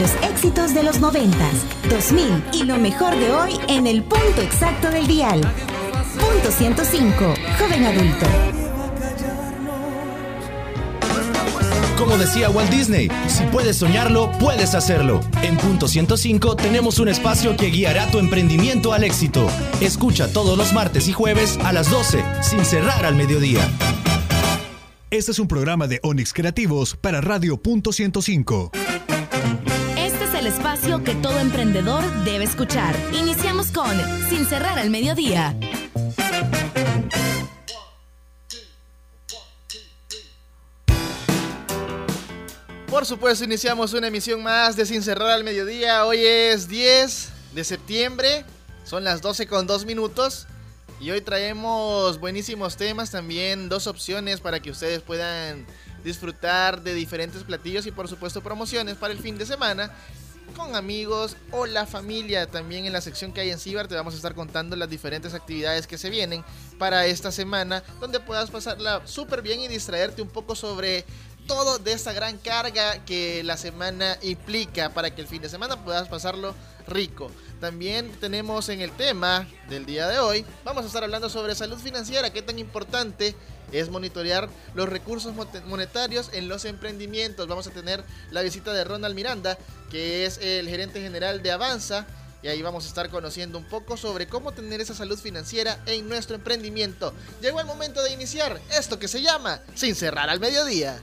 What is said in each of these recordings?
Los éxitos de los 90, 2000 y lo mejor de hoy en el punto exacto del dial. Punto 105, joven adulto. Como decía Walt Disney, si puedes soñarlo, puedes hacerlo. En Punto 105 tenemos un espacio que guiará tu emprendimiento al éxito. Escucha todos los martes y jueves a las 12, sin cerrar al mediodía. Este es un programa de Onix Creativos para Radio Punto 105. Espacio que todo emprendedor debe escuchar. Iniciamos con Sin cerrar al mediodía. Por supuesto, iniciamos una emisión más de Sin Cerrar al Mediodía. Hoy es 10 de septiembre, son las 12 con 2 minutos. Y hoy traemos buenísimos temas, también dos opciones para que ustedes puedan disfrutar de diferentes platillos y por supuesto promociones para el fin de semana con amigos o la familia. También en la sección que hay en Cibar te vamos a estar contando las diferentes actividades que se vienen para esta semana, donde puedas pasarla súper bien y distraerte un poco sobre todo de esta gran carga que la semana implica para que el fin de semana puedas pasarlo rico. También tenemos en el tema del día de hoy, vamos a estar hablando sobre salud financiera, qué tan importante es monitorear los recursos monetarios en los emprendimientos. Vamos a tener la visita de Ronald Miranda, que es el gerente general de Avanza. Y ahí vamos a estar conociendo un poco sobre cómo tener esa salud financiera en nuestro emprendimiento. Llegó el momento de iniciar esto que se llama Sin cerrar al mediodía.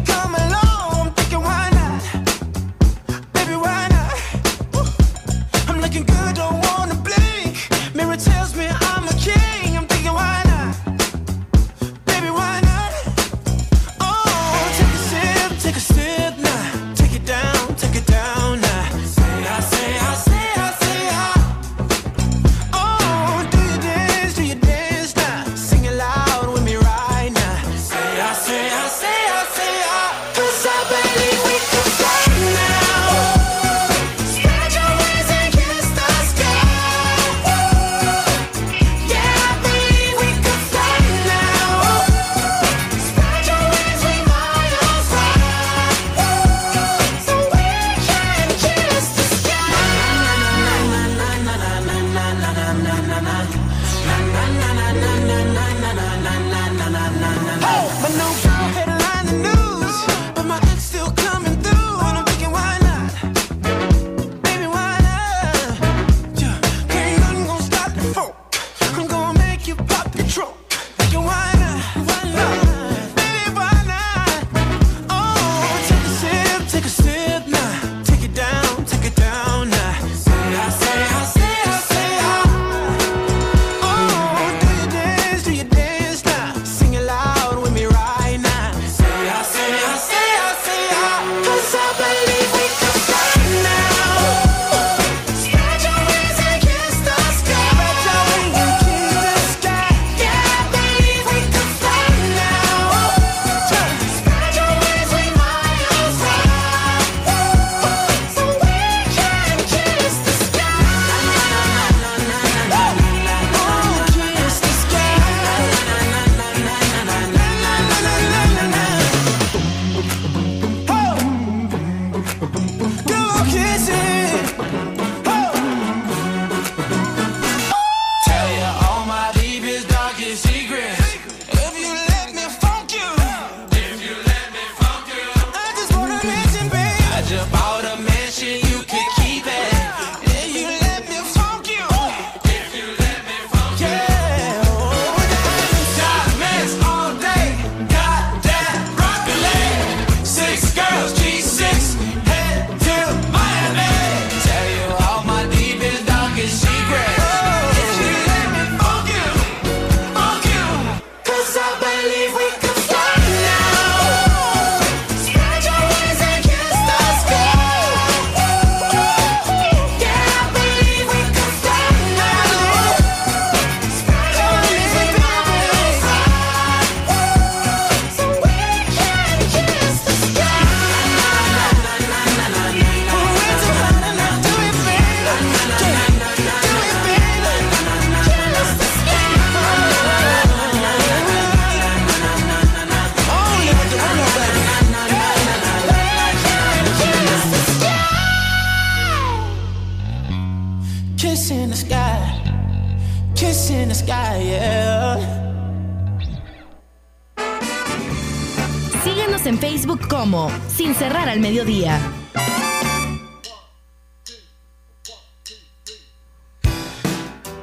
En Facebook como Sin Cerrar al Mediodía.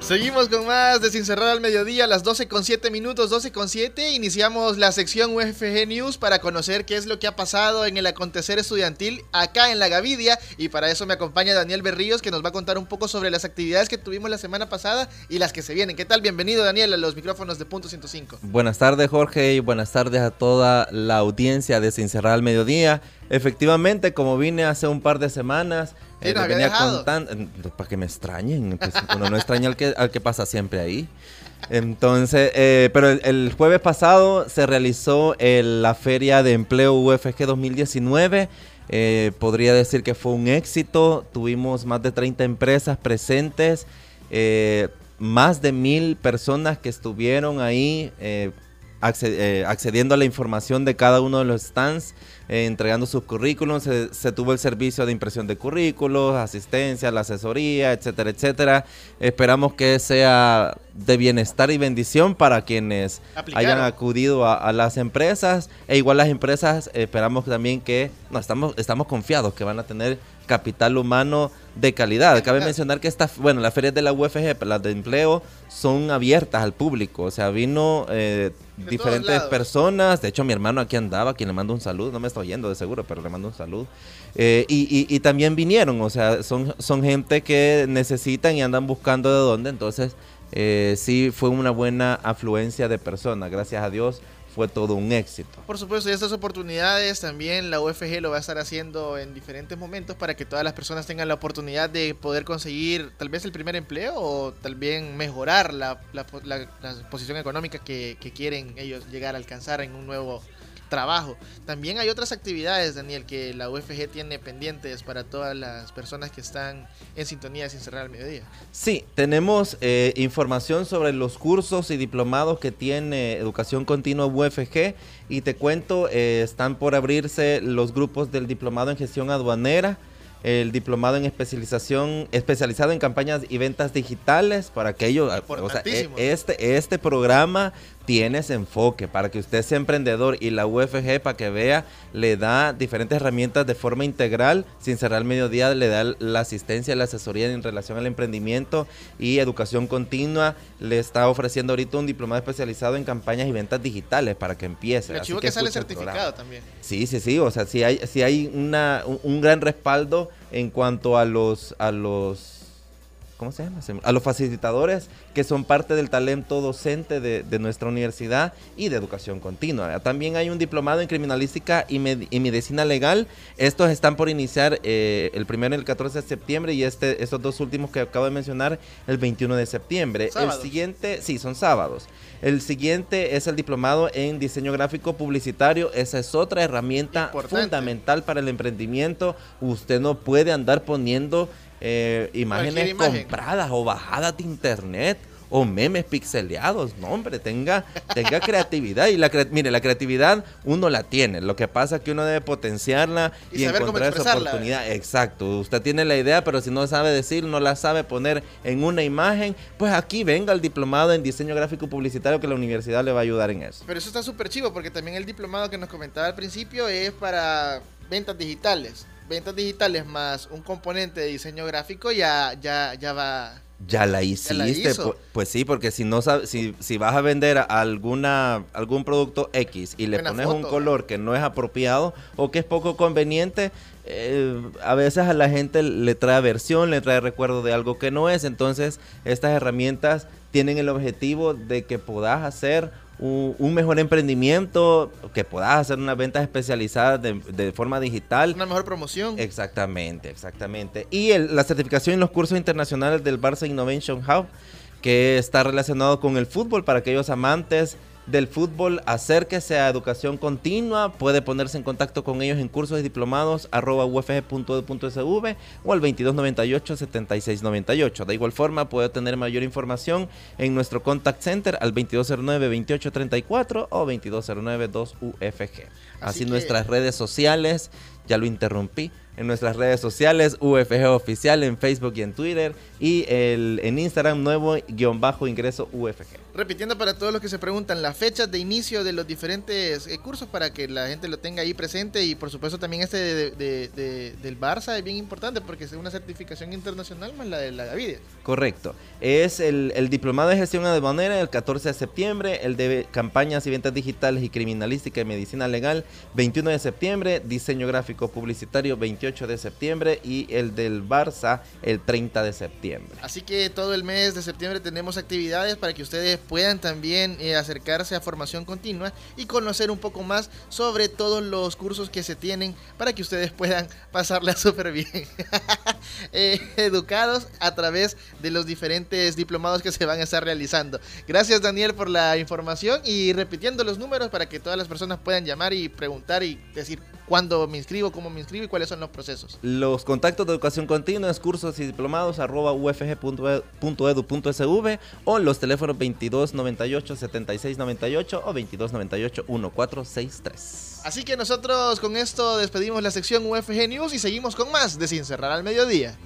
Seguimos con más de Sin Cerrar al Mediodía, las 12 con 7 minutos, 12 con 7. Iniciamos la sección UFG News para conocer qué es lo que ha pasado en el acontecer estudiantil acá en la Gavidia. Y para eso me acompaña Daniel Berríos, que nos va a contar un poco sobre las actividades que tuvimos la semana pasada y las que se vienen. ¿Qué tal? Bienvenido, Daniel, a los micrófonos de Punto 105. Buenas tardes, Jorge, y buenas tardes a toda la audiencia de Sin Cerrar al Mediodía. Efectivamente, como vine hace un par de semanas, eh, venía contando, para que me extrañen, pues, uno no extraña al que, al que pasa siempre ahí. Entonces, eh, pero el, el jueves pasado se realizó el- la Feria de Empleo UFG 2019. Eh, podría decir que fue un éxito. Tuvimos más de 30 empresas presentes, eh, más de mil personas que estuvieron ahí eh, eh, accediendo a la información de cada uno de los stands, eh, entregando sus currículums. Se, se tuvo el servicio de impresión de currículos, asistencia, la asesoría, etcétera, etcétera. Esperamos que sea de bienestar y bendición para quienes Aplicaron. hayan acudido a, a las empresas. E igual las empresas eh, esperamos también que, no, estamos, estamos confiados que van a tener capital humano de calidad. Cabe mencionar que esta, bueno, las ferias de la UFG, las de empleo, son abiertas al público. O sea, vino eh, diferentes personas. De hecho, mi hermano aquí andaba, quien le mando un saludo. No me está oyendo de seguro, pero le mando un saludo. Eh, y, y- y también vinieron, o sea, son, son gente que necesitan y andan buscando de dónde. Entonces, eh, sí fue una buena afluencia de personas. Gracias a Dios, fue todo un éxito. Por supuesto, y estas oportunidades también la UFG lo va a estar haciendo en diferentes momentos para que todas las personas tengan la oportunidad de poder conseguir tal vez el primer empleo o tal vez mejorar la, la po- la- la posición económica que quieren ellos llegar a alcanzar en un nuevo trabajo. También hay otras actividades, Daniel, que la UFG tiene pendientes para todas las personas que están en sintonía sin cerrar al mediodía. Sí, tenemos eh, información sobre los cursos y diplomados que tiene Educación Continua UFG y te cuento, eh, están por abrirse los grupos del diplomado en gestión aduanera, el diplomado en especialización especializado en campañas y ventas digitales para que ellos, o sea, e- este este programa tiene ese enfoque para que usted sea emprendedor y la UFG para que vea le da diferentes herramientas de forma integral sin cerrar el mediodía le da la asistencia la asesoría en relación al emprendimiento y educación continua. Le está ofreciendo ahorita un diplomado especializado en campañas y ventas digitales para que empiece. El Así archivo que sale certificado también. Sí, sí, sí, o sea, sí hay, sí hay una, un, un gran respaldo en cuanto a los, a los, ¿cómo se llama? A los facilitadores que son parte del talento docente de, de nuestra universidad y de educación continua. También hay un diplomado en criminalística y, med- y medicina legal. Estos están por iniciar eh, el primero el 14 de septiembre y este, estos dos últimos que acabo de mencionar el 21 de septiembre. Sábados. El siguiente, sí, son sábados. El siguiente es el diplomado en diseño gráfico publicitario. Esa es otra herramienta Importante. fundamental para el emprendimiento. Usted no puede andar poniendo eh, imágenes imagen. compradas o bajadas de internet o memes pixeleados. No, hombre, tenga, tenga creatividad. Y la crea- mire, la creatividad uno la tiene. Lo que pasa es que uno debe potenciarla Y encontrar esa oportunidad. Exacto. Usted tiene la idea, pero si no sabe decir, no la sabe poner en una imagen, pues aquí venga el diplomado en diseño gráfico publicitario que la universidad le va a ayudar en eso. Pero eso está súper chivo porque también el diplomado que nos comentaba al principio es para ventas digitales. Ventas digitales más un componente de diseño gráfico ya, ya, ya va. Ya la hiciste, la hizo. pu- pues sí, porque si no sabes, si, si vas a vender alguna algún producto X y le pones un color que no es apropiado o que es poco conveniente, eh, a veces a la gente le trae aversión, le trae recuerdo de algo que no es. Entonces, estas herramientas tienen el objetivo de que puedas hacer un, un mejor emprendimiento, que puedas hacer unas ventas especializadas de, de forma digital. Una mejor promoción. Exactamente, exactamente. Y el- la certificación en los cursos internacionales del Barça Innovation Hub, que está relacionado con el fútbol para aquellos amantes del fútbol, acérquese a educación continua, puede ponerse en contacto con ellos en cursos y diplomados arroba ufg.edu.sv o al 2298-7698. De igual forma, puede tener mayor información en nuestro contact center al 2209-2834 o 2209-2UFG. Así Así, que- nuestras redes sociales ya lo interrumpí en nuestras redes sociales, UFG Oficial en Facebook y en Twitter, y el, en Instagram nuevo guion bajo ingreso UFG. Repitiendo para todos los que se preguntan las fechas de inicio de los diferentes eh, cursos para que la gente lo tenga ahí presente y por supuesto también este de, de- de- del Barça es bien importante porque es una certificación internacional más la de la Gavidia. Correcto. Es el, el diplomado de gestión aduanera el 14 de septiembre, el de campañas y ventas digitales y criminalística y medicina legal 21 de septiembre, diseño gráfico publicitario 28 de septiembre y el del Barça el 30 de septiembre. Así que todo el mes de septiembre tenemos actividades para que ustedes puedan también eh, acercarse a formación continua y conocer un poco más sobre todos los cursos que se tienen para que ustedes puedan pasarla súper bien. Eh, educados a través de los diferentes diplomados que se van a estar realizando. Gracias Daniel por la información y repitiendo los números para que todas las personas puedan llamar y preguntar y decir cuándo me inscribo, cómo me inscribo y cuáles son los procesos. Los contactos de educación continua es cursos y diplomados arroba ufg.edu.sv o los teléfonos 2298 7698 o 2298 1463. Así que nosotros con esto despedimos la sección UFG News y seguimos con más de Sin Cerrar al Mediodía.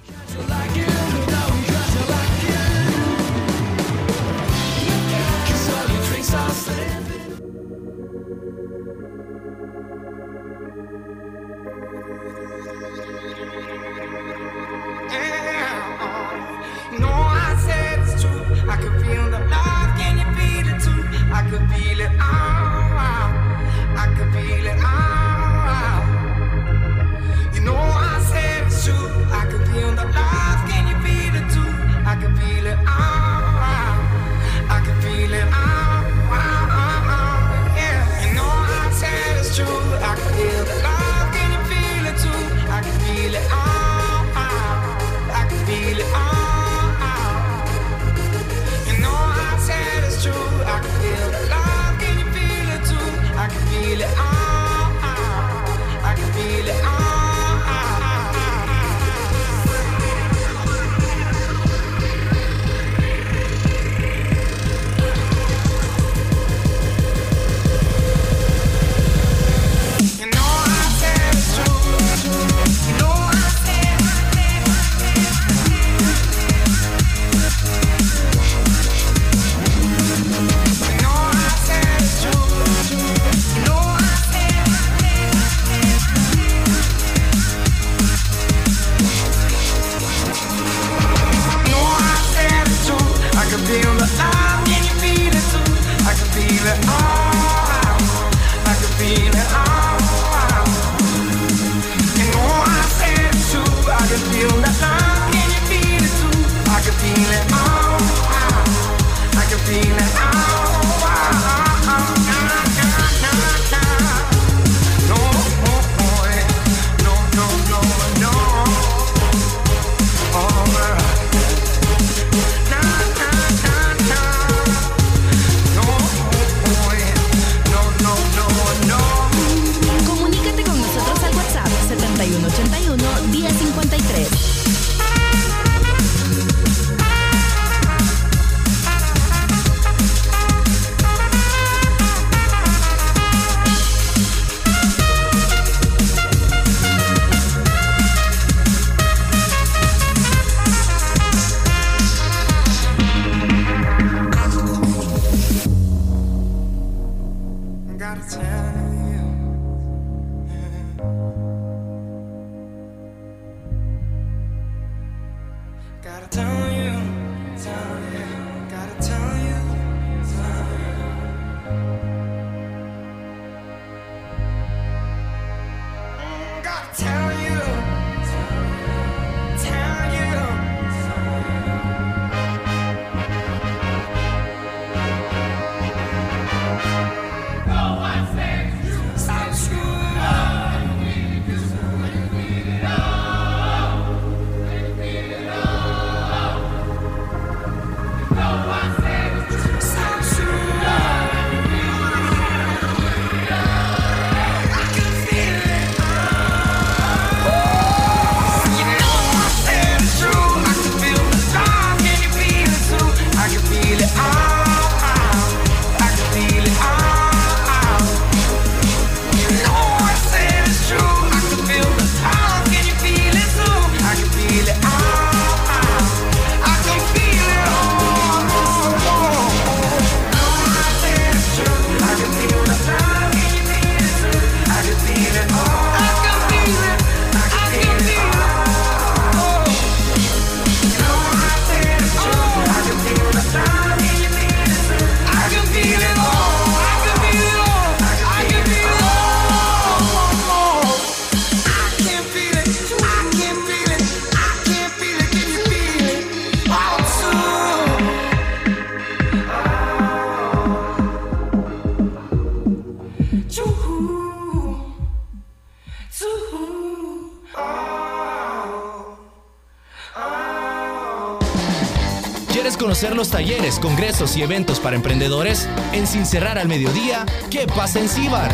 Congresos y eventos para emprendedores? En Sin Cerrar al Mediodía, ¿qué pasa en Cibar?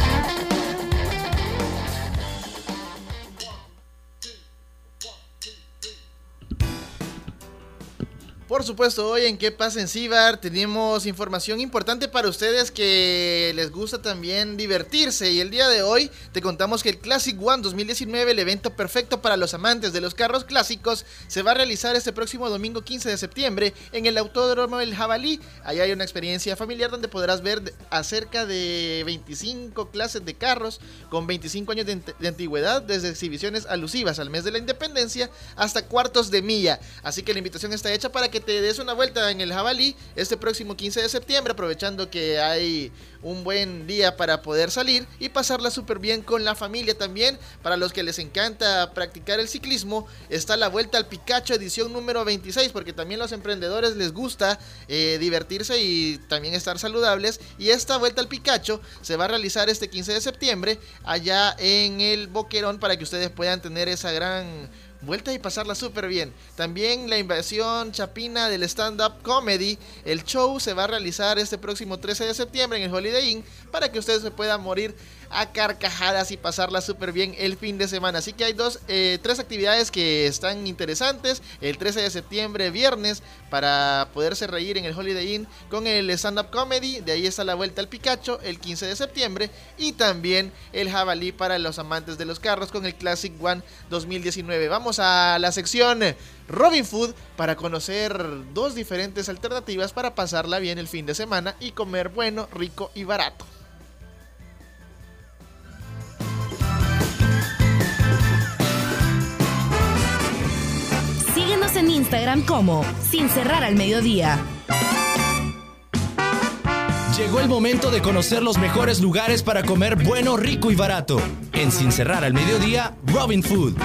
Supuesto, hoy en ¿Qué pasa en Cibar? Tenemos información importante para ustedes que les gusta también divertirse. Y el día de hoy te contamos que el Classic One 2019, el evento perfecto para los amantes de los carros clásicos, se va a realizar este próximo domingo 15 de septiembre en el Autódromo El Jabalí. Allá hay una experiencia familiar donde podrás ver acerca de 25 clases de carros con 25 años de, de antigüedad, desde exhibiciones alusivas al mes de la independencia hasta cuartos de milla. Así que la invitación está hecha para que te des una vuelta en el Jabalí este próximo 15 de septiembre, aprovechando que hay un buen día para poder salir y pasarla súper bien con la familia también. Para los que les encanta practicar el ciclismo, está la Vuelta al Picacho edición número 26, porque también los emprendedores les gusta eh, divertirse y también estar saludables. Y esta Vuelta al Picacho se va a realizar este 15 de septiembre allá en el Boquerón para que ustedes puedan tener esa gran vuelta y pasarla súper bien. También la invasión chapina del stand-up comedy. El show se va a realizar este próximo 13 de septiembre en el Holiday Inn para que ustedes se puedan morir a carcajadas y pasarla súper bien el fin de semana. Así que hay dos, eh, tres actividades que están interesantes. El 13 de septiembre, viernes, para poderse reír en el Holiday Inn con el stand-up comedy. De ahí está la vuelta al Picacho el 15 de septiembre. Y también el jabalí para los amantes de los carros con el Classic One 2019. Vamos a la sección Robin Food para conocer dos diferentes alternativas para pasarla bien el fin de semana y comer bueno, rico y barato. En Instagram como Sin Cerrar al Mediodía. Llegó el momento de conocer los mejores lugares para comer bueno, rico y barato. En Sin Cerrar al Mediodía, Robin Food.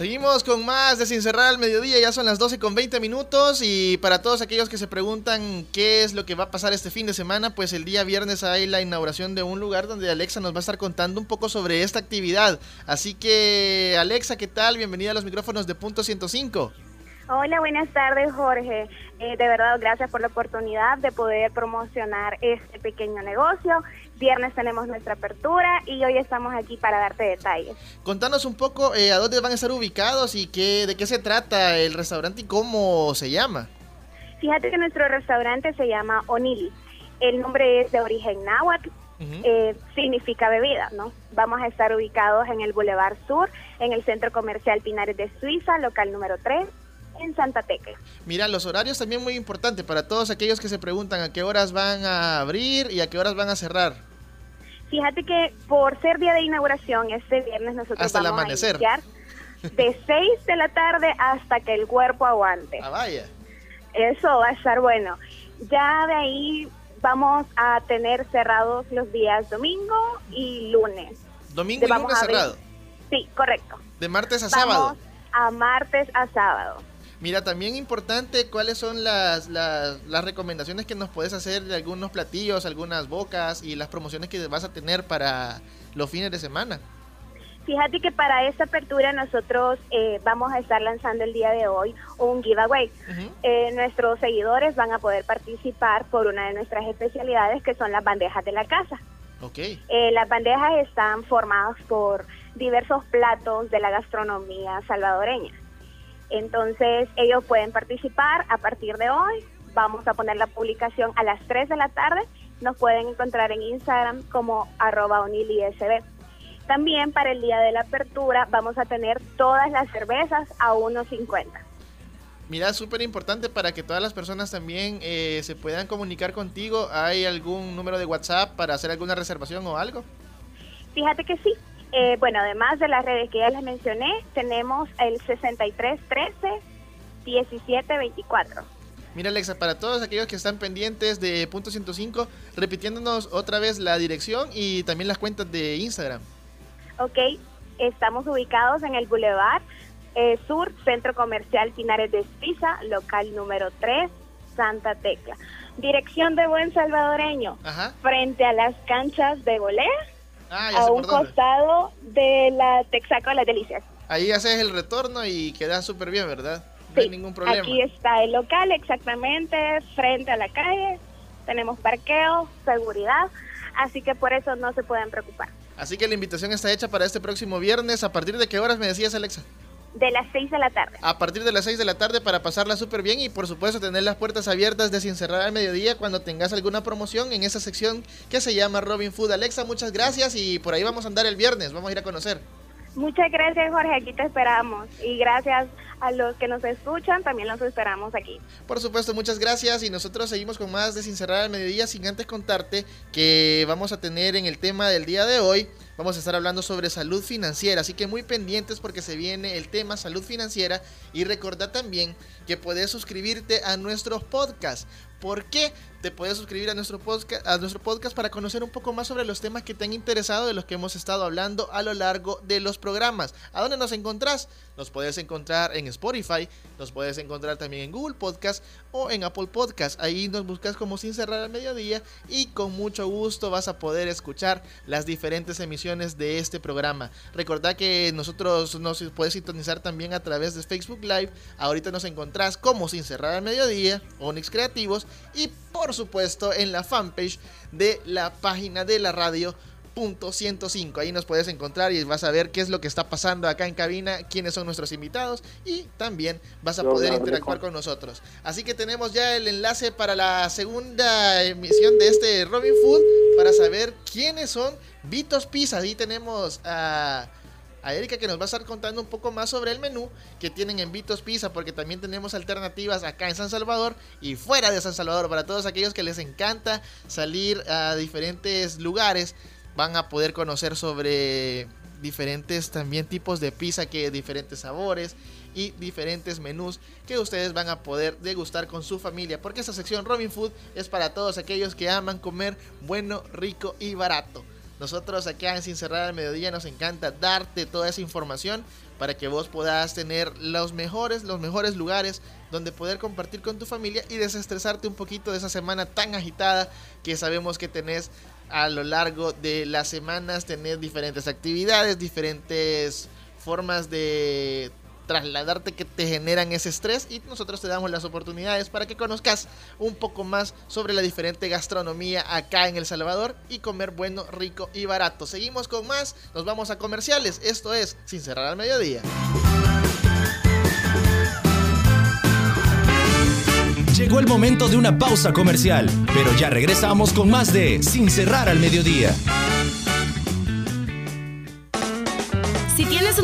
Seguimos con más de Sin Cerrar al Mediodía, ya son las 12 con 20 minutos y para todos aquellos que se preguntan qué es lo que va a pasar este fin de semana, pues el día viernes hay la inauguración de un lugar donde Alexa nos va a estar contando un poco sobre esta actividad. Así que Alexa, ¿qué tal? Bienvenida a los micrófonos de Punto 105. Hola, buenas tardes Jorge. Eh, de verdad, gracias por la oportunidad de poder promocionar este pequeño negocio. Viernes tenemos nuestra apertura y hoy estamos aquí para darte detalles. Contanos un poco eh, a dónde van a estar ubicados y qué, de qué se trata el restaurante y cómo se llama. Fíjate que nuestro restaurante se llama Onili. El nombre es de origen náhuatl, eh, significa bebida, ¿no? Vamos a estar ubicados en el Boulevard Sur, en el Centro Comercial Pinares de Suiza, local número 3, en Santa Tecla. Mira, los horarios también muy importantes para todos aquellos que se preguntan a qué horas van a abrir y a qué horas van a cerrar. Fíjate que por ser día de inauguración, este viernes nosotros Hasta el vamos amanecer. a iniciar de 6 de la tarde hasta que el cuerpo aguante. Ah, vaya. Eso va a estar bueno. Ya de ahí vamos a tener cerrados los días domingo y lunes. Domingo y Vamos lunes cerrado. Sí, correcto. De martes a Vamos sábado. a martes a sábado. Mira, también importante cuáles son las, las, las recomendaciones que nos puedes hacer de algunos platillos, algunas bocas y las promociones que vas a tener para los fines de semana. Fíjate que para esta apertura nosotros eh, vamos a estar lanzando el día de hoy un giveaway. Eh, nuestros seguidores van a poder participar por una de nuestras especialidades que son las bandejas de la casa. Ok. Eh, las bandejas están formadas por diversos platos de la gastronomía salvadoreña. Entonces ellos pueden participar a partir de hoy. Vamos a poner la publicación a las 3 de la tarde. Nos pueden encontrar en Instagram como arroba unilisb. También para el día de la apertura vamos a tener todas las cervezas a 1.50. Mira, súper importante para que todas las personas también eh, se puedan comunicar contigo. ¿Hay algún número de WhatsApp para hacer alguna reservación o algo? Fíjate que sí. Eh, bueno, además de las redes que ya les mencioné, tenemos el 6313 1724. Mira Alexa, para todos aquellos que están pendientes de Punto 105, repitiéndonos otra vez la dirección y también las cuentas de Instagram. Ok, estamos ubicados en el Boulevard eh, Sur, Centro Comercial Pinares de Suiza, local número 3, Santa Tecla. Dirección de Buen Salvadoreño, Ajá. frente a las canchas de volea, Ah, a un costado de la Texaco de las Delicias. Ahí haces el retorno y queda súper bien, ¿verdad? No hay ningún problema. Aquí está el local exactamente frente a la calle. Tenemos parqueo, seguridad, así que por eso no se pueden preocupar. Así que la invitación está hecha para este próximo viernes. ¿A partir de qué horas me decías, Alexa? De las 6 de la tarde. A partir de las 6 de la tarde para pasarla súper bien y por supuesto tener las puertas abiertas de sin cerrar al mediodía cuando tengas alguna promoción en esa sección que se llama Robin Food. Alexa, muchas gracias y por ahí vamos a andar el viernes. Vamos a ir a conocer. Muchas gracias, Jorge. Aquí te esperamos. Y gracias a los que nos escuchan, también los esperamos aquí. Por supuesto, muchas gracias y nosotros seguimos con más de Sin Cerrar al Mediodía sin antes contarte que vamos a tener en el tema del día de hoy, vamos a estar hablando sobre salud financiera, así que muy pendientes porque se viene el tema salud financiera y recordad también que puedes suscribirte a nuestros podcasts. ¿Por qué? Te puedes suscribir a nuestro, podcast, a nuestro podcast para conocer un poco más sobre los temas que te han interesado de los que hemos estado hablando a lo largo de los programas. ¿A dónde nos encontrás? Nos puedes encontrar en Spotify, nos puedes encontrar también en Google Podcast o en Apple Podcast. Ahí nos buscas como Sin Cerrar al Mediodía y con mucho gusto vas a poder escuchar las diferentes emisiones de este programa. Recordad que nosotros nos puedes sintonizar también a través de Facebook Live. Ahorita nos encontrás como Sin Cerrar al Mediodía, Onyx Creativos y por supuesto en la fanpage de la página de la radio. Punto 105. Ahí nos puedes encontrar y vas a ver qué es lo que está pasando acá en cabina, quiénes son nuestros invitados y también vas a poder interactuar con nosotros. Así que tenemos ya el enlace para la segunda emisión de este Robin Food para saber quiénes son Vitos Pizza. Ahí tenemos a a Erika que nos va a estar contando un poco más sobre el menú que tienen en Vitos Pizza, porque también tenemos alternativas acá en San Salvador y fuera de San Salvador. Para todos aquellos que les encanta salir a diferentes lugares, van a poder conocer sobre diferentes también tipos de pizza, que diferentes sabores y diferentes menús que ustedes van a poder degustar con su familia, porque esta sección Robin Food es para todos aquellos que aman comer bueno, rico y barato. Nosotros acá en Sin Cerrar al Mediodía nos encanta darte toda esa información para que vos puedas tener los mejores, los mejores lugares donde poder compartir con tu familia y desestresarte un poquito de esa semana tan agitada que sabemos que tenés a lo largo de las semanas, tenés diferentes actividades, diferentes formas de trasladarte que te generan ese estrés y nosotros te damos las oportunidades para que conozcas un poco más sobre la diferente gastronomía acá en El Salvador y comer bueno, rico y barato. Seguimos con más, nos vamos a comerciales, esto es Sin Cerrar al Mediodía. Llegó el momento de una pausa comercial, pero ya regresamos con más de Sin Cerrar al Mediodía.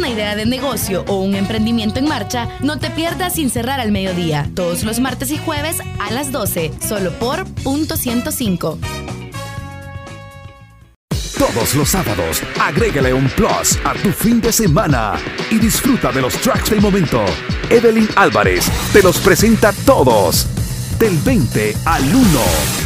Una idea de negocio o un emprendimiento en marcha, no te pierdas sin cerrar al mediodía, todos los martes y jueves a las 12, solo por punto 105. Todos los sábados, agrégale un plus a tu fin de semana y disfruta de los tracks del momento. Evelyn Álvarez te los presenta todos. Del 20 al 1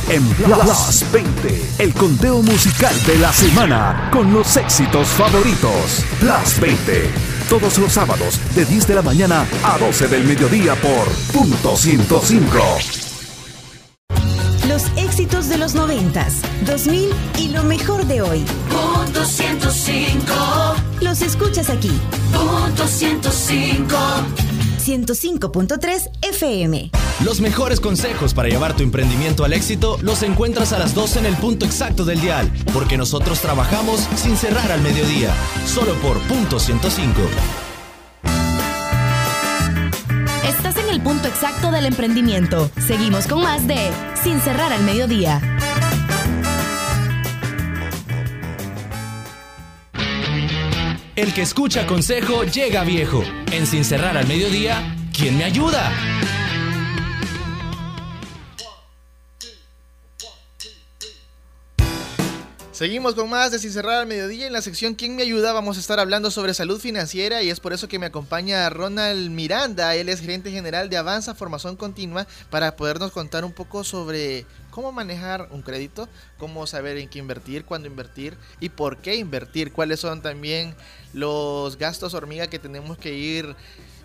en Plus 20, el conteo musical de la semana con los éxitos favoritos. Plus 20, todos los sábados de 10 de la mañana a 12 del mediodía por punto 105. Los éxitos de los 90s, 2000 y lo mejor de hoy. Punto 105. Los escuchas aquí. Punto 105. 105.3 FM. Los mejores consejos para llevar tu emprendimiento al éxito los encuentras a las 12 en el punto exacto del dial, porque nosotros trabajamos sin cerrar al mediodía, solo por punto 105. Estás en el punto exacto del emprendimiento. Seguimos con más de Sin cerrar al mediodía. El que escucha consejo llega viejo. En Sin cerrar al mediodía, ¿quién me ayuda? Seguimos con más de Sin Cerrar al Mediodía. En la sección ¿Quién me ayuda? Vamos a estar hablando sobre salud financiera y es por eso que me acompaña Ronald Miranda. Él es gerente general de Avanza Formación Continua para podernos contar un poco sobre cómo manejar un crédito, cómo saber en qué invertir, cuándo invertir y por qué invertir, cuáles son también los gastos hormiga que tenemos que ir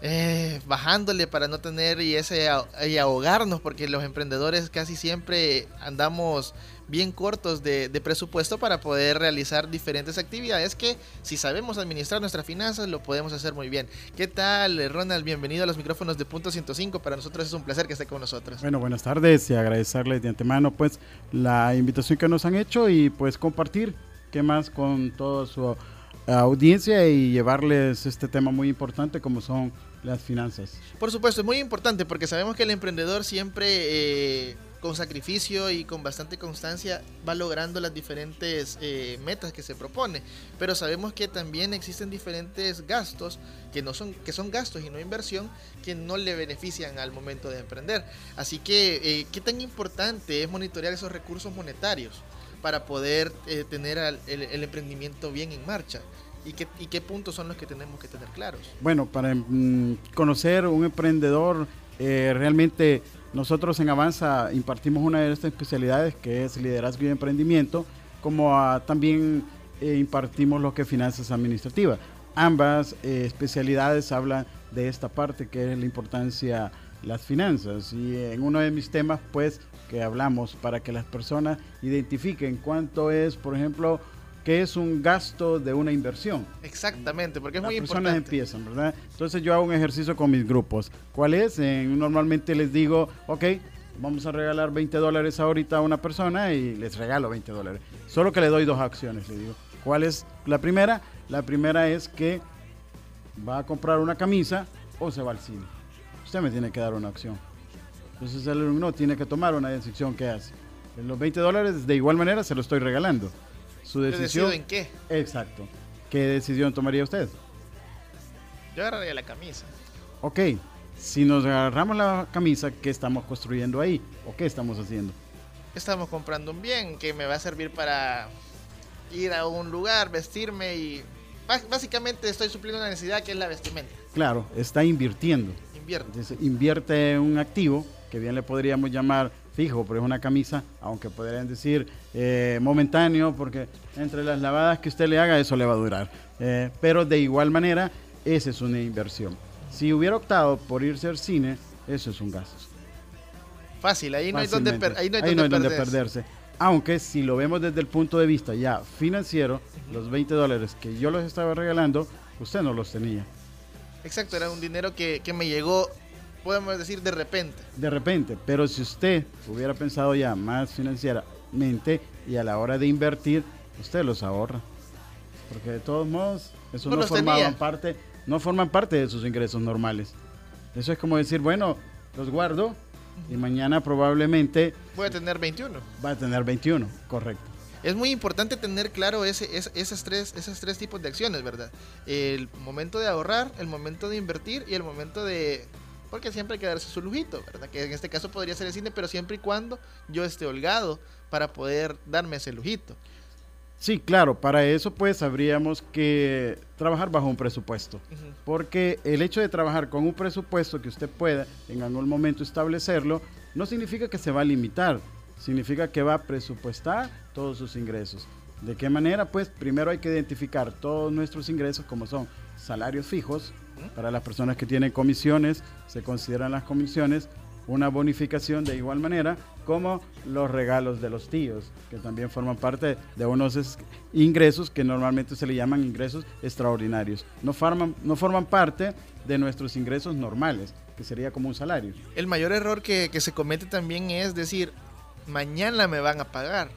eh, bajándole para no tener y ese y ahogarnos, porque los emprendedores casi siempre andamos bien cortos de, de presupuesto para poder realizar diferentes actividades que si sabemos administrar nuestras finanzas lo podemos hacer muy bien. ¿Qué tal, Ronald? Bienvenido a los micrófonos de Punto 105. Para nosotros es un placer que esté con nosotros. Bueno, buenas tardes y agradecerles de antemano pues la invitación que nos han hecho y pues compartir qué más con toda su audiencia y llevarles este tema muy importante como son las finanzas. Por supuesto, es muy importante porque sabemos que el emprendedor siempre eh, con sacrificio y con bastante constancia va logrando las diferentes eh, metas que se propone. Pero sabemos que también existen diferentes gastos que no son que son gastos y no inversión que no le benefician al momento de emprender. Así que eh, qué tan importante es monitorear esos recursos monetarios para poder eh, tener al- el, emprendimiento bien en marcha. ¿Y qué, ¿Y qué puntos son los que tenemos que tener claros? Bueno, para mm, conocer un emprendedor, realmente nosotros en Avanza impartimos una de estas especialidades que es liderazgo y emprendimiento, como también eh, impartimos lo que es finanzas administrativas. Ambas eh, especialidades hablan de esta parte que es la importancia las finanzas y en uno de mis temas pues que hablamos para que las personas identifiquen cuánto es, por ejemplo, qué es un gasto de una inversión. Exactamente, porque es Las muy personas importante. empiezan, ¿verdad? Entonces yo hago un ejercicio con mis grupos. ¿Cuál es? Eh, normalmente les digo, ok, vamos a regalar 20 dólares ahorita a una persona y les regalo 20 dólares. Solo que le doy dos acciones, le digo. ¿Cuál es la primera? La primera es que va a comprar una camisa o se va al cine. Usted me tiene que dar una acción. Entonces el alumno tiene que tomar una decisión que hace. Los 20 dólares de igual manera se lo estoy regalando. Su decisión... en qué. Exacto. ¿Qué decisión tomaría usted? Yo agarraría la camisa. Ok, si nos agarramos la camisa, ¿qué estamos construyendo ahí? ¿O qué estamos haciendo? Estamos comprando un bien que me va a servir para ir a un lugar, vestirme y bás- básicamente estoy supliendo una necesidad que es la vestimenta. Claro, está invirtiendo. Invierte. Entonces, invierte en un activo, que bien le podríamos llamar fijo, pero es una camisa, aunque podrían decir eh, momentáneo, porque entre las lavadas que usted le haga, eso le va a durar. Eh, pero de igual manera, esa es una inversión. Si hubiera optado por irse al cine, eso es un gasto. Fácil, ahí no hay donde, per- ahí no hay donde donde perderse. perderse. Aunque si lo vemos desde el punto de vista ya financiero, los 20 dólares que yo los estaba regalando, usted no los tenía. Exacto, era un dinero que, que me llegó, podemos decir, de repente. De repente, pero si usted hubiera pensado ya más financieramente y a la hora de invertir, usted los ahorra. Porque de todos modos, eso No no, formaban tenía. parte, no forman parte de sus ingresos normales. Eso es como decir, bueno, los guardo y mañana probablemente Voy a tener 21. va a tener 21, correcto. Es muy importante tener claro ese, es- esas tres, esos tres tipos de acciones, ¿verdad? El momento de ahorrar, el momento de invertir y el momento de... Porque siempre hay que darse su lujito, ¿verdad? Que en este caso podría ser el cine, pero siempre y cuando yo esté holgado para poder darme ese lujito. Sí, claro, para eso pues habríamos que trabajar bajo un presupuesto. Porque el hecho de trabajar con un presupuesto que usted pueda en algún momento establecerlo, no significa que se va a limitar, significa que va a presupuestar todos sus ingresos. ¿De qué manera? Pues primero hay que identificar todos nuestros ingresos como son salarios fijos, para las personas que tienen comisiones, se consideran las comisiones, una bonificación de igual manera como los regalos de los tíos, que también forman parte de unos es- ingresos que normalmente se le llaman ingresos extraordinarios. No forman, no forman parte de nuestros ingresos normales, que sería como un salario. El mayor error que, que se comete también es decir, mañana me van a pagar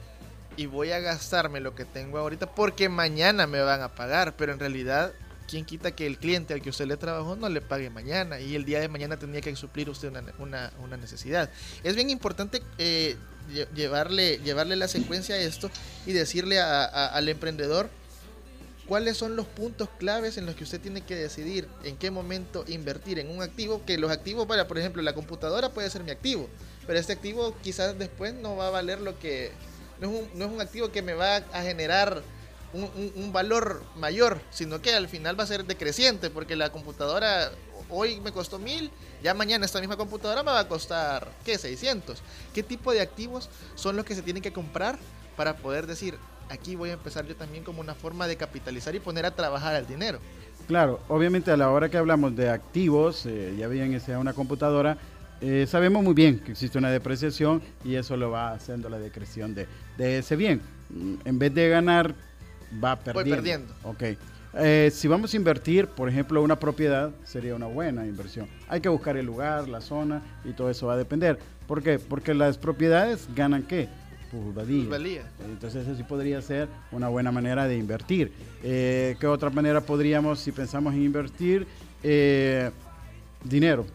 y voy a gastarme lo que tengo ahorita porque mañana me van a pagar, pero en realidad, ¿quién quita que el cliente al que usted le trabajó no le pague mañana y el día de mañana tendría que suplir usted una, una- una necesidad? Es bien importante eh, lle- llevarle, llevarle la secuencia a esto y decirle al emprendedor cuáles son los puntos claves en los que usted tiene que decidir en qué momento invertir en un activo, que los activos, para, por ejemplo, la computadora puede ser mi activo, pero este activo quizás después no va a valer lo que, no es un, no es un activo que me va a generar un, valor mayor, sino que al final va a ser decreciente, porque la computadora hoy me costó mil, ya mañana esta misma computadora me va a costar, ¿qué? 600. ¿Qué tipo de activos son los que se tienen que comprar para poder decir, aquí voy a empezar yo también como una forma de capitalizar y poner a trabajar el dinero? Claro, obviamente a la hora que hablamos de activos, eh, ya bien sea una computadora, eh, sabemos muy bien que existe una depreciación y eso lo va haciendo la decreción de, de ese bien. Mm, En vez de ganar, va perdiendo. perdiendo. Ok. Eh, si vamos a invertir, por ejemplo, una propiedad, sería una buena inversión. Hay que buscar el lugar, la zona y todo eso va a depender. ¿Por qué? Porque las propiedades ganan qué? Plusvalía. Plusvalía. Entonces eso sí podría ser una buena manera de invertir. Eh, ¿Qué otra manera podríamos, si pensamos en invertir? Eh, dinero.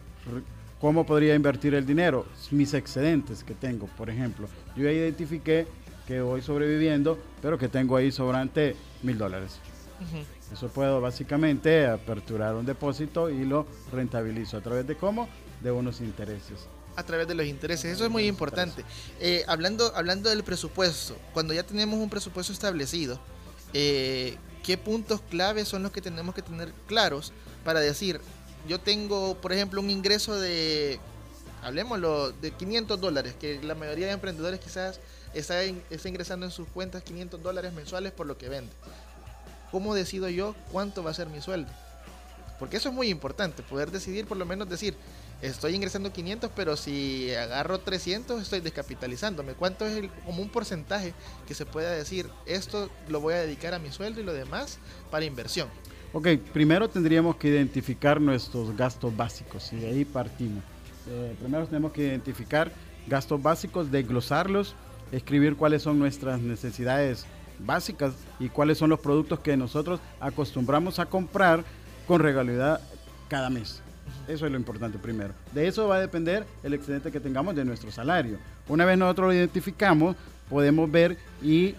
¿Cómo podría invertir el dinero? Mis excedentes que tengo, por ejemplo. Yo ya identifiqué que voy sobreviviendo, pero que tengo ahí sobrante mil dólares. Eso puedo básicamente aperturar un depósito y lo rentabilizo. ¿A través de cómo? De unos intereses. a través de los intereses. Eso es muy importante. Eh, hablando, hablando del presupuesto, cuando ya tenemos un presupuesto establecido, eh, ¿qué puntos claves son los que tenemos que tener claros para decir, yo tengo, por ejemplo, un ingreso de, hablemoslo, de 500 dólares, que la mayoría de emprendedores quizás está, in- está ingresando en sus cuentas 500 dólares mensuales por lo que vende. ¿Cómo decido yo cuánto va a ser mi sueldo? Porque eso es muy importante, poder decidir, por lo menos decir, estoy ingresando 500, pero si agarro 300, estoy descapitalizándome. ¿Cuánto es el, como un porcentaje que se pueda decir, esto lo voy a dedicar a mi sueldo y lo demás para inversión? Ok, primero tendríamos que identificar nuestros gastos básicos y de ahí partimos. Eh, primero tenemos que identificar gastos básicos, desglosarlos, escribir cuáles son nuestras necesidades básicas y cuáles son los productos que nosotros acostumbramos a comprar con regularidad cada mes. Eso es lo importante primero. De eso va a depender el excedente que tengamos de nuestro salario. Una vez nosotros lo identificamos, podemos ver y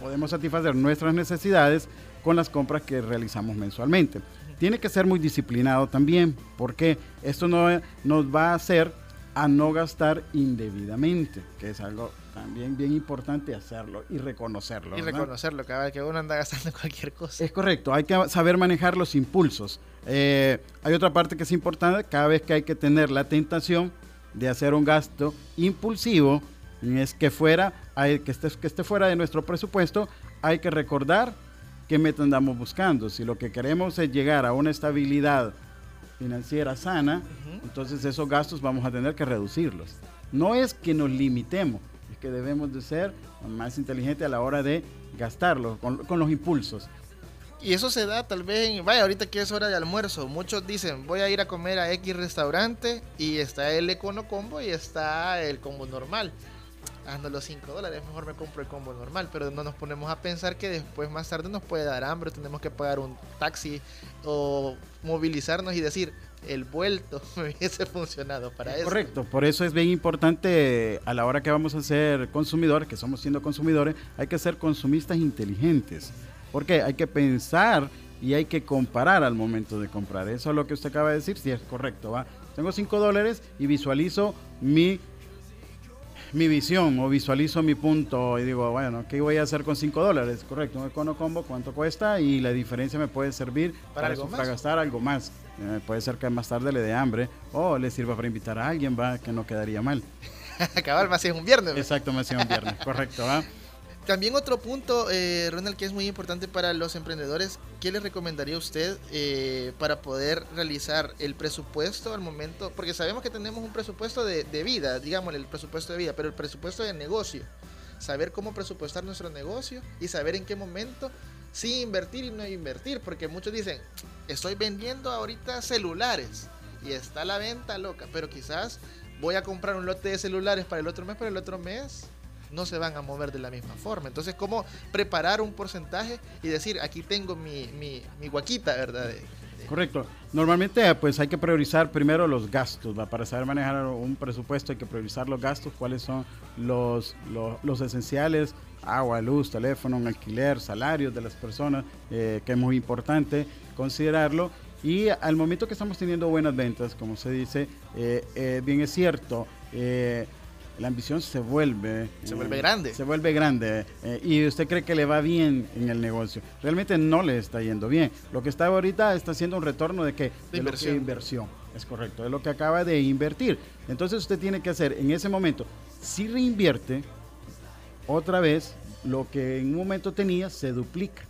podemos satisfacer nuestras necesidades con las compras que realizamos mensualmente. Tiene que ser muy disciplinado también, porque esto no nos va a hacer a no gastar indebidamente, que es algo también bien importante hacerlo y reconocerlo. Y ¿verdad? reconocerlo, cada vez que uno anda gastando cualquier cosa. Es correcto, hay que saber manejar los impulsos. Eh, hay otra parte que es importante, cada vez que hay que tener la tentación de hacer un gasto impulsivo, es que fuera, hay, que, esté, que esté fuera de nuestro presupuesto, hay que recordar qué meta andamos buscando. Si lo que queremos es llegar a una estabilidad financiera sana, entonces esos gastos vamos a tener que reducirlos. No es que nos limitemos, es que debemos de ser más inteligentes a la hora de gastarlos con, con los impulsos. Y eso se da tal vez en, vaya, ahorita que es hora de almuerzo, muchos dicen, voy a ir a comer a X restaurante y está el Econo Combo y está el combo normal. Ando los 5 dólares, mejor me compro el combo normal, pero no nos ponemos a pensar que después más tarde nos puede dar hambre, tenemos que pagar un taxi o movilizarnos y decir, el vuelto me hubiese funcionado para eso. Correcto, por eso es bien importante a la hora que vamos a ser consumidores, que somos siendo consumidores, hay que ser consumistas inteligentes. Porque hay que pensar y hay que comparar al momento de comprar. Eso es lo que usted acaba de decir, si es correcto. ¿va? Tengo 5 dólares y visualizo mi, mi visión o visualizo mi punto y digo, bueno, ¿qué voy a hacer con 5 dólares? Correcto, un econo combo, ¿cuánto cuesta? Y la diferencia me puede servir ¿Para para, algo más? gastar algo más. Eh, puede ser que más tarde le dé hambre o le sirva para invitar a alguien, va, que no quedaría mal. Acabar más si es un viernes. ¿verdad? Exacto, me hacía un viernes, correcto, ¿va? También otro punto, eh, Ronald, que es muy importante para los emprendedores, ¿qué le recomendaría usted eh, para poder realizar el presupuesto al momento? Porque sabemos que tenemos un presupuesto de, de vida, digamos, el presupuesto de vida, pero el presupuesto de negocio. Saber cómo presupuestar nuestro negocio y saber en qué momento sí invertir y no invertir, porque muchos dicen, estoy vendiendo ahorita celulares y está la venta loca, pero quizás voy a comprar un lote de celulares para el otro mes, pero el otro mes no se van a mover de la misma forma. Entonces, ¿cómo preparar un porcentaje y decir, aquí tengo mi, mi, mi guaquita, ¿verdad? Correcto. Normalmente, pues hay que priorizar primero los gastos. ¿va? Para saber manejar un presupuesto hay que priorizar los gastos, cuáles son los, los, esenciales, agua, luz, teléfono, alquiler, salarios de las personas, eh, que es muy importante considerarlo. Y al momento que estamos teniendo buenas ventas, como se dice, eh, eh, bien es cierto, la ambición se vuelve... Se eh, vuelve grande. Se vuelve grande. eh, y usted cree que le va bien en el negocio. Realmente no le está yendo bien. Lo que está ahorita está haciendo un retorno de lo que- inversión. inversión. Es correcto, es lo que acaba de invertir. Entonces usted tiene que hacer en ese momento, si reinvierte, otra vez lo que en un momento tenía se duplica.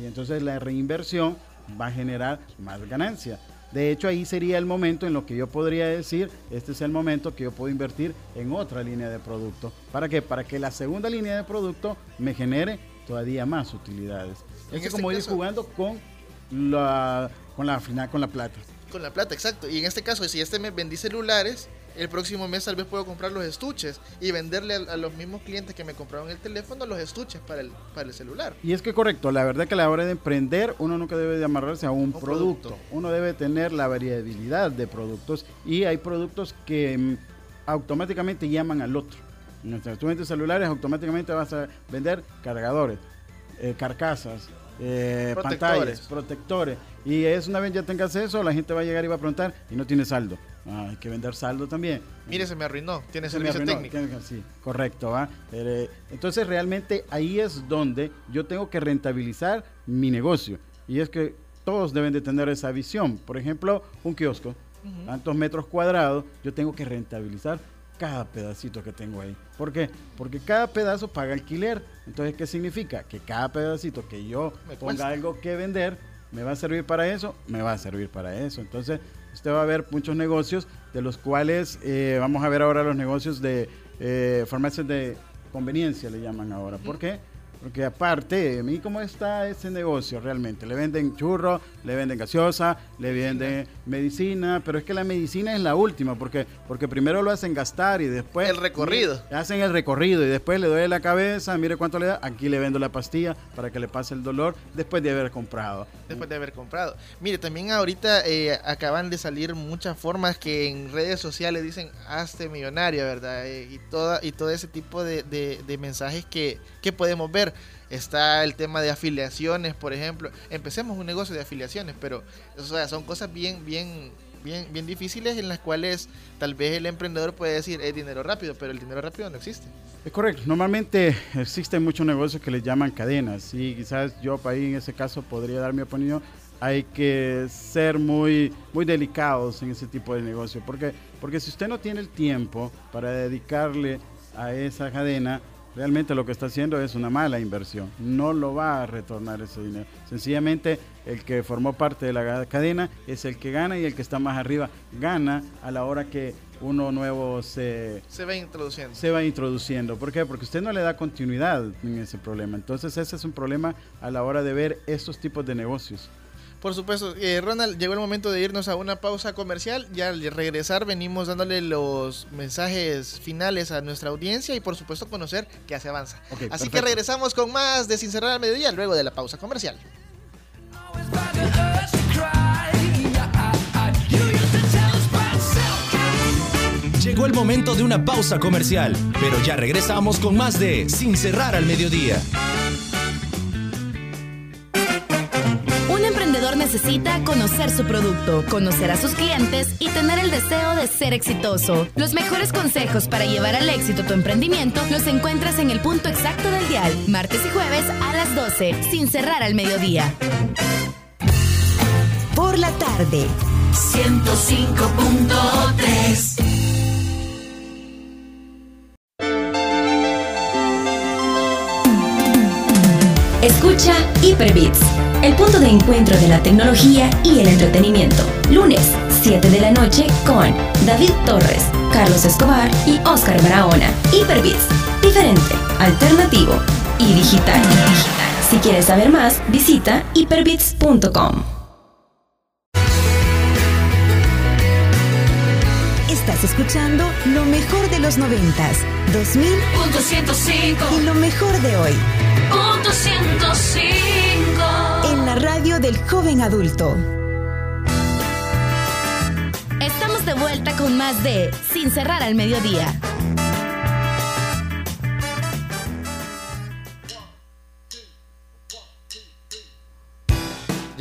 Y entonces la reinversión va a generar más ganancia. De hecho, ahí sería el momento en lo que yo podría decir, este es el momento que yo puedo invertir en otra línea de producto. ¿Para qué? Para que la segunda línea de producto me genere todavía más utilidades. En Es este como ir jugando con la, con la con la plata. Con la plata, exacto. Y en este caso, si este mes vendí celulares, el próximo mes tal vez puedo comprar los estuches y venderle a, a los mismos clientes que me compraron el teléfono los estuches para el, para el celular. Y es que correcto, la verdad que a la hora de emprender uno nunca debe de amarrarse a un, producto. producto. Uno debe tener la variabilidad de productos y hay productos que mm, automáticamente llaman al otro. En nuestros vendes celulares automáticamente vas a vender cargadores, eh, carcasas, eh, Protectores. pantallas, protectores. Y es una vez ya tengas eso, la gente va a llegar y va a preguntar y no tiene saldo. Ah, hay que vender saldo también. Mire, se me arruinó. Tiene Se servicio arruinó, técnico. tiene Sí, correcto, ¿va? Eh, entonces realmente ahí es donde yo tengo que rentabilizar mi negocio. Y es que todos deben de tener esa visión. Por ejemplo, un kiosco, tantos metros cuadrados, yo tengo que rentabilizar cada pedacito que tengo ahí. ¿Por qué? Porque cada pedazo paga alquiler. Entonces, ¿qué significa? Que cada pedacito que yo ponga algo que vender, ¿me va a servir para eso? Me va a servir para eso. Entonces, usted va a ver muchos negocios de los cuales eh, vamos a ver ahora los negocios de eh, farmacias de conveniencia, le llaman ahora. ¿Por qué? Porque aparte, ¿y cómo está ese negocio realmente? Le venden churro, le venden gaseosa, le venden medicina, pero es que la medicina es la última, porque porque primero lo hacen gastar y después... El recorrido. Hacen el recorrido y después le duele la cabeza, mire cuánto le da, aquí le vendo la pastilla para que le pase el dolor después de haber comprado. después de haber comprado. Mire, también ahorita eh, acaban de salir muchas formas que en redes sociales dicen hazte millonario, ¿verdad? Eh, y, toda, y todo ese tipo de, de- de mensajes que, que podemos ver. Está el tema de afiliaciones, por ejemplo. Empecemos un negocio de afiliaciones, pero o son cosas bien, bien, bien, bien difíciles en las cuales tal vez el emprendedor puede decir es dinero rápido, pero el dinero rápido no existe. Es correcto. Normalmente existen muchos negocios que les llaman cadenas y quizás yo ahí en ese caso podría dar mi opinión. Hay que ser muy, muy delicados en ese tipo de negocio. porque Porque si usted no tiene el tiempo para dedicarle a esa cadena, realmente lo que está haciendo es una mala inversión. No lo va a retornar ese dinero. Sencillamente el que formó parte de la cadena es el que gana y el que está más arriba gana a la hora que uno nuevo se, Se va introduciendo. se va introduciendo. ¿Por qué? Porque usted no le da continuidad en ese problema. Entonces ese es un problema a la hora de ver estos tipos de negocios. Por supuesto, eh, Ronald, llegó el momento de irnos a una pausa comercial. Ya al regresar venimos dándole los mensajes finales a nuestra audiencia y por supuesto conocer qué hace avanza. Así que regresamos con más de Sin Cerrar al Mediodía luego de la pausa comercial. Llegó el momento de una pausa comercial, pero ya regresamos con más de Sin cerrar al mediodía. Necesita conocer su producto, conocer a sus clientes y tener el deseo de ser exitoso. Los mejores consejos para llevar al éxito tu emprendimiento los encuentras en el punto exacto del dial, martes y jueves a las 12, sin cerrar al mediodía. Por la tarde. 105.3 Escucha Hyperbits, el punto de encuentro de la tecnología y el entretenimiento. Lunes, 7 de la noche con David Torres, Carlos Escobar y Oscar Barahona. Hyperbits, diferente, alternativo y digital. Si quieres saber más, visita hyperbits.com. Estás escuchando lo mejor de los noventas, 2000 Punto 105. y lo mejor de hoy Punto 105. La radio del joven adulto. Estamos de vuelta con más de Sin cerrar al mediodía.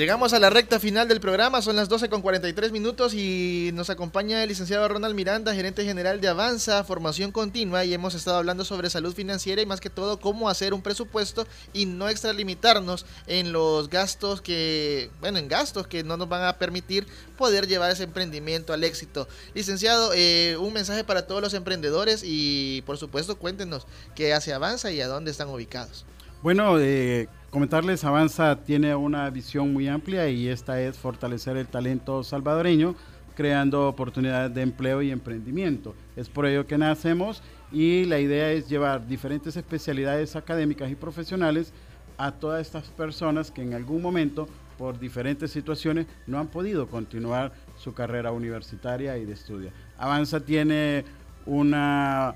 Llegamos a la recta final del programa, son las 12 con 43 minutos y nos acompaña el licenciado Ronald Miranda, gerente general de Avanza, Formación Continua y hemos estado hablando sobre salud financiera y más que todo cómo hacer un presupuesto y no extralimitarnos en los gastos que, bueno, en gastos que no nos van a permitir poder llevar ese emprendimiento al éxito. Licenciado, eh, un mensaje para todos los emprendedores y por supuesto cuéntenos qué hace Avanza y a dónde están ubicados. Bueno, eh, comentarles, Avanza tiene una visión muy amplia y esta es fortalecer el talento salvadoreño, creando oportunidades de empleo y emprendimiento. Es por ello que nacemos y la idea es llevar diferentes especialidades académicas y profesionales a todas estas personas que en algún momento, por diferentes situaciones, no han podido continuar su carrera universitaria y de estudio. Avanza tiene una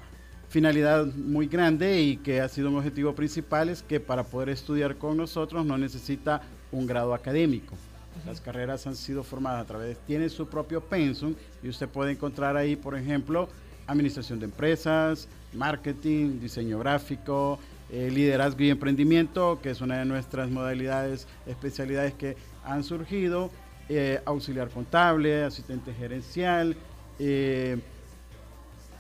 finalidad muy grande y que ha sido un objetivo principal es que para poder estudiar con nosotros no necesita un grado académico. Las carreras han sido formadas a través, tiene su propio pensum y usted puede encontrar ahí, por ejemplo, administración de empresas, marketing, diseño gráfico, eh, liderazgo y emprendimiento, que es una de nuestras modalidades, especialidades que han surgido, eh, auxiliar contable, asistente gerencial, eh,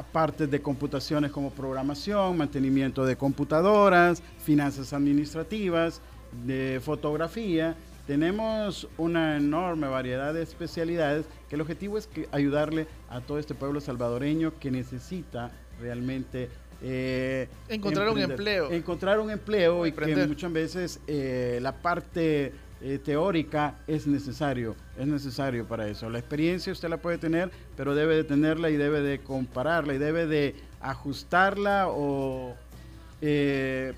partes de computaciones como programación, mantenimiento de computadoras, finanzas administrativas, de fotografía. Tenemos una enorme variedad de especialidades que el objetivo es que ayudarle a todo este pueblo salvadoreño que necesita realmente eh, Encontrar un empleo. Encontrar un empleo y que muchas veces eh, la parte eh, teórica es necesario, es necesario para eso. La experiencia usted la puede tener, pero debe de tenerla y debe de compararla y debe de ajustarla o eh,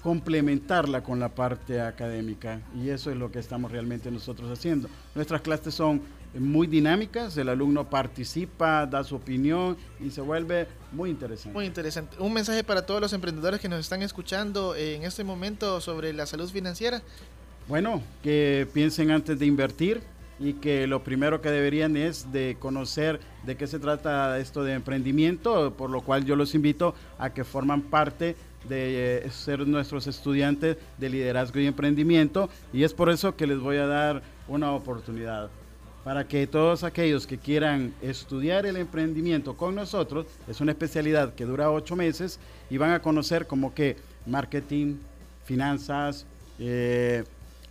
complementarla con la parte académica. Y eso es lo que estamos realmente nosotros haciendo. Nuestras clases son muy dinámicas, el alumno participa, da su opinión y se vuelve muy interesante. Muy interesante. Un mensaje para todos los emprendedores que nos están escuchando en este momento sobre la salud financiera. Bueno, que piensen antes de invertir y que lo primero que deberían es de conocer de qué se trata esto de emprendimiento, por lo cual yo los invito a que forman parte de eh, ser nuestros estudiantes de liderazgo y emprendimiento y es por eso que les voy a dar una oportunidad. Para que todos aquellos que quieran estudiar el emprendimiento con nosotros, es una especialidad que dura ocho meses y van a conocer como que marketing, finanzas, eh,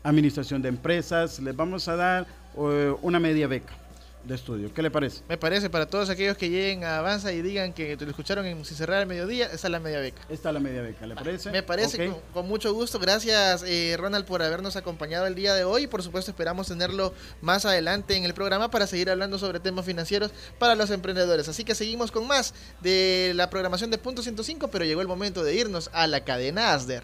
administración de empresas, les vamos a dar eh, una media beca de estudio. ¿Qué le parece? Me parece, para todos aquellos que lleguen a Avanza y digan que lo escucharon en Sin Cerrar al Mediodía, esa es la media beca. Esta es la media beca, ¿le parece? Me parece, Ok. con, con mucho gusto. Gracias, eh, Ronald, por habernos acompañado el día de hoy. Por supuesto, esperamos tenerlo más adelante en el programa para seguir hablando sobre temas financieros para los emprendedores. Así que seguimos con más de la programación de Punto 105, pero llegó el momento de irnos a la cadena ASDER.